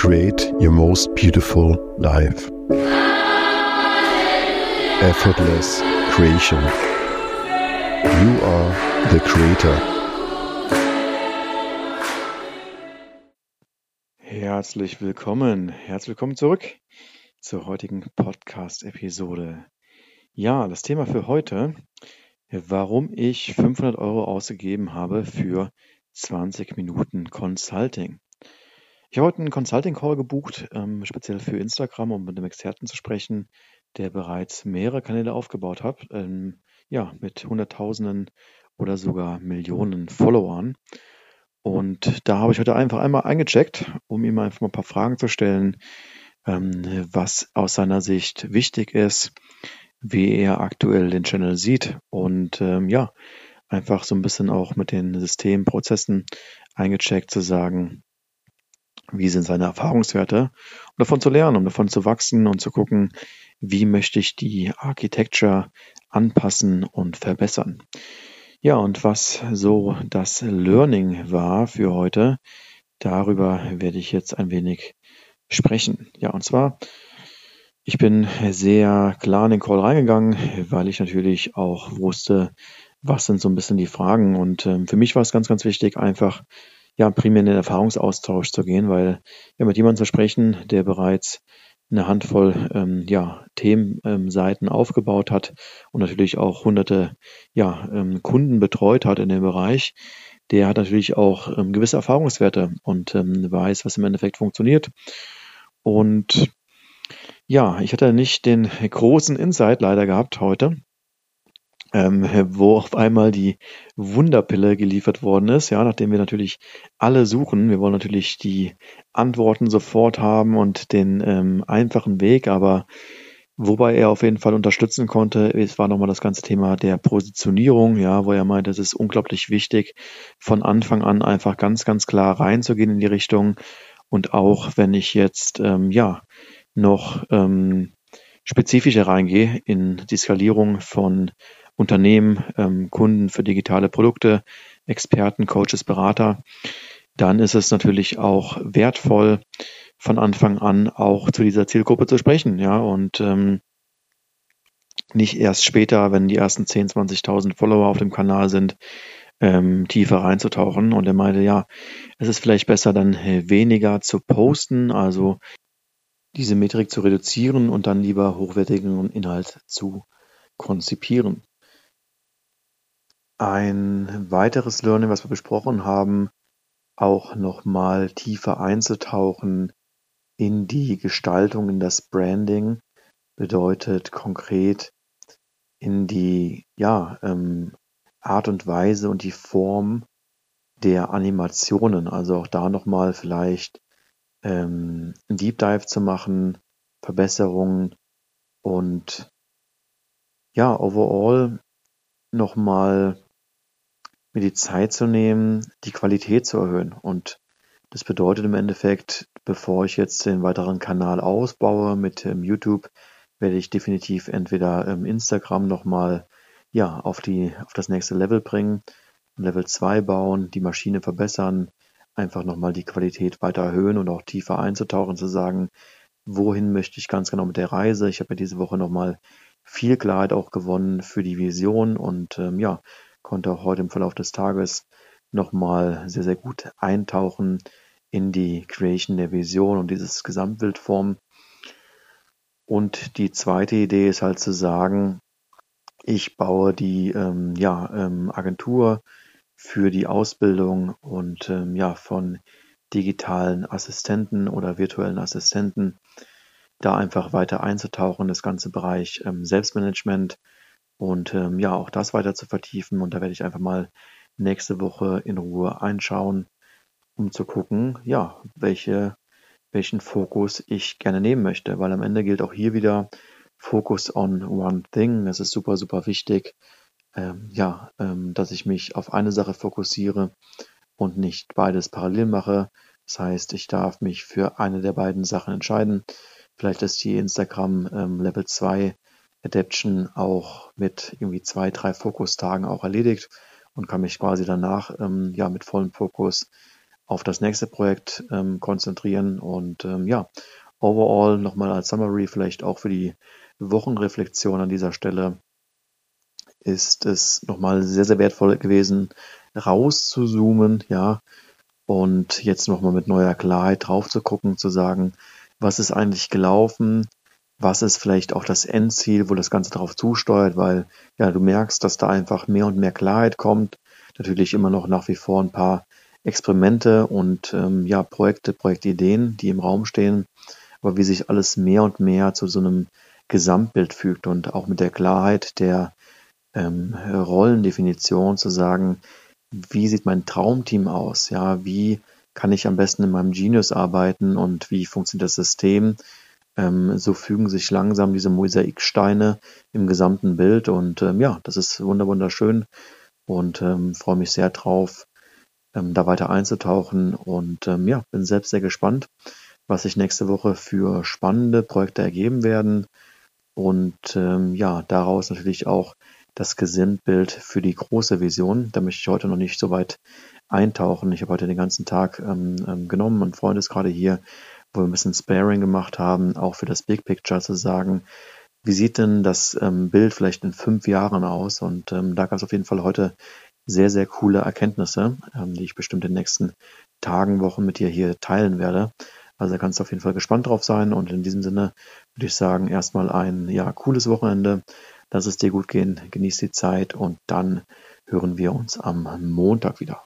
create your most beautiful life. Effortless creation. You are the creator. Herzlich willkommen, herzlich willkommen zurück zur heutigen Podcast-Episode. Ja, das Thema für heute, warum ich 500 Euro ausgegeben habe für 20 Minuten Consulting. Ich habe heute einen Consulting-Call gebucht, ähm, speziell für Instagram, um mit einem Experten zu sprechen, der bereits mehrere Kanäle aufgebaut hat, ähm, ja, mit Hunderttausenden oder sogar Millionen Followern. Und da habe ich heute einfach einmal eingecheckt, um ihm einfach mal ein paar Fragen zu stellen, ähm, was aus seiner Sicht wichtig ist, wie er aktuell den Channel sieht und ähm, ja, einfach so ein bisschen auch mit den Systemprozessen eingecheckt zu sagen, wie sind seine Erfahrungswerte, um davon zu lernen, um davon zu wachsen und zu gucken, wie möchte ich die Architecture anpassen und verbessern. Ja, und was so das Learning war für heute, darüber werde ich jetzt ein wenig sprechen. Ja, und zwar, ich bin sehr klar in den Call reingegangen, weil ich natürlich auch wusste, was sind so ein bisschen die Fragen. Und ähm, für mich war es ganz, ganz wichtig, einfach ja, primär in den Erfahrungsaustausch zu gehen, weil ja, mit jemandem zu sprechen, der bereits eine Handvoll ähm, ja, Themenseiten ähm, aufgebaut hat und natürlich auch hunderte ja, ähm, Kunden betreut hat in dem Bereich, der hat natürlich auch ähm, gewisse Erfahrungswerte und ähm, weiß, was im Endeffekt funktioniert. Und ja, ich hatte nicht den großen Insight leider gehabt heute, ähm, wo auf einmal die Wunderpille geliefert worden ist, ja, nachdem wir natürlich alle suchen. Wir wollen natürlich die Antworten sofort haben und den ähm, einfachen Weg, aber wobei er auf jeden Fall unterstützen konnte, es war nochmal das ganze Thema der Positionierung, ja, wo er meinte, es ist unglaublich wichtig, von Anfang an einfach ganz, ganz klar reinzugehen in die Richtung und auch wenn ich jetzt, ähm, ja, noch ähm, spezifischer reingehe in die Skalierung von Unternehmen, ähm, Kunden für digitale Produkte, Experten, Coaches, Berater, dann ist es natürlich auch wertvoll, von Anfang an auch zu dieser Zielgruppe zu sprechen, ja, und ähm, nicht erst später, wenn die ersten 10, 20.000 Follower auf dem Kanal sind, ähm, tiefer reinzutauchen. Und er meinte, ja, es ist vielleicht besser, dann äh, weniger zu posten, also diese Metrik zu reduzieren und dann lieber hochwertigen Inhalt zu konzipieren. Ein weiteres Learning, was wir besprochen haben, auch nochmal tiefer einzutauchen in die Gestaltung, in das Branding, bedeutet konkret in die ja, ähm, Art und Weise und die Form der Animationen. Also auch da nochmal vielleicht ähm, ein Deep Dive zu machen, Verbesserungen und ja, overall nochmal mir die Zeit zu nehmen, die Qualität zu erhöhen. Und das bedeutet im Endeffekt, bevor ich jetzt den weiteren Kanal ausbaue mit ähm, YouTube, werde ich definitiv entweder ähm, Instagram nochmal ja, auf, die, auf das nächste Level bringen, Level 2 bauen, die Maschine verbessern, einfach nochmal die Qualität weiter erhöhen und auch tiefer einzutauchen, zu sagen, wohin möchte ich ganz genau mit der Reise. Ich habe ja diese Woche nochmal viel Klarheit auch gewonnen für die Vision und ähm, ja, konnte auch heute im Verlauf des Tages nochmal sehr, sehr gut eintauchen in die Creation der Vision und dieses Gesamtbild formen. Und die zweite Idee ist halt zu sagen, ich baue die ähm, ja, ähm, Agentur für die Ausbildung und ähm, ja, von digitalen Assistenten oder virtuellen Assistenten, da einfach weiter einzutauchen, das ganze Bereich ähm, Selbstmanagement, und ähm, ja, auch das weiter zu vertiefen. Und da werde ich einfach mal nächste Woche in Ruhe einschauen, um zu gucken, ja, welche, welchen Fokus ich gerne nehmen möchte. Weil am Ende gilt auch hier wieder Focus on one thing. Das ist super, super wichtig. Ähm, ja, ähm, dass ich mich auf eine Sache fokussiere und nicht beides parallel mache. Das heißt, ich darf mich für eine der beiden Sachen entscheiden. Vielleicht ist die Instagram ähm, Level 2 Adaption auch mit irgendwie zwei, drei Fokustagen auch erledigt und kann mich quasi danach ähm, ja mit vollem Fokus auf das nächste Projekt ähm, konzentrieren und ähm, ja, overall nochmal als Summary vielleicht auch für die Wochenreflexion an dieser Stelle ist es nochmal sehr, sehr wertvoll gewesen, rauszuzoomen, ja, und jetzt nochmal mit neuer Klarheit drauf zu gucken, zu sagen, was ist eigentlich gelaufen, was ist vielleicht auch das Endziel, wo das Ganze darauf zusteuert, weil ja, du merkst, dass da einfach mehr und mehr Klarheit kommt. Natürlich immer noch nach wie vor ein paar Experimente und ähm, ja, Projekte, Projektideen, die im Raum stehen, aber wie sich alles mehr und mehr zu so einem Gesamtbild fügt und auch mit der Klarheit der ähm, Rollendefinition zu sagen, wie sieht mein Traumteam aus? Ja, wie kann ich am besten in meinem Genius arbeiten und wie funktioniert das System? Ähm, so fügen sich langsam diese Mosaiksteine im gesamten Bild und ähm, ja, das ist wunderschön und ähm, freue mich sehr drauf, ähm, da weiter einzutauchen und ähm, ja, bin selbst sehr gespannt, was sich nächste Woche für spannende Projekte ergeben werden und ähm, ja, daraus natürlich auch das Gesamtbild für die große Vision. Da möchte ich heute noch nicht so weit eintauchen. Ich habe heute den ganzen Tag genommen und Freunde ist gerade hier, wo wir ein bisschen Sparing gemacht haben, auch für das Big Picture zu sagen, wie sieht denn das ähm, Bild vielleicht in fünf Jahren aus? Und ähm, da gab es auf jeden Fall heute sehr, sehr coole Erkenntnisse, ähm, die ich bestimmt in den nächsten Tagen, Wochen mit dir hier teilen werde. Also da kannst du auf jeden Fall gespannt drauf sein. Und in diesem Sinne würde ich sagen, erstmal ein ja, cooles Wochenende. Lass es dir gut gehen, genieß die Zeit und dann hören wir uns am Montag wieder.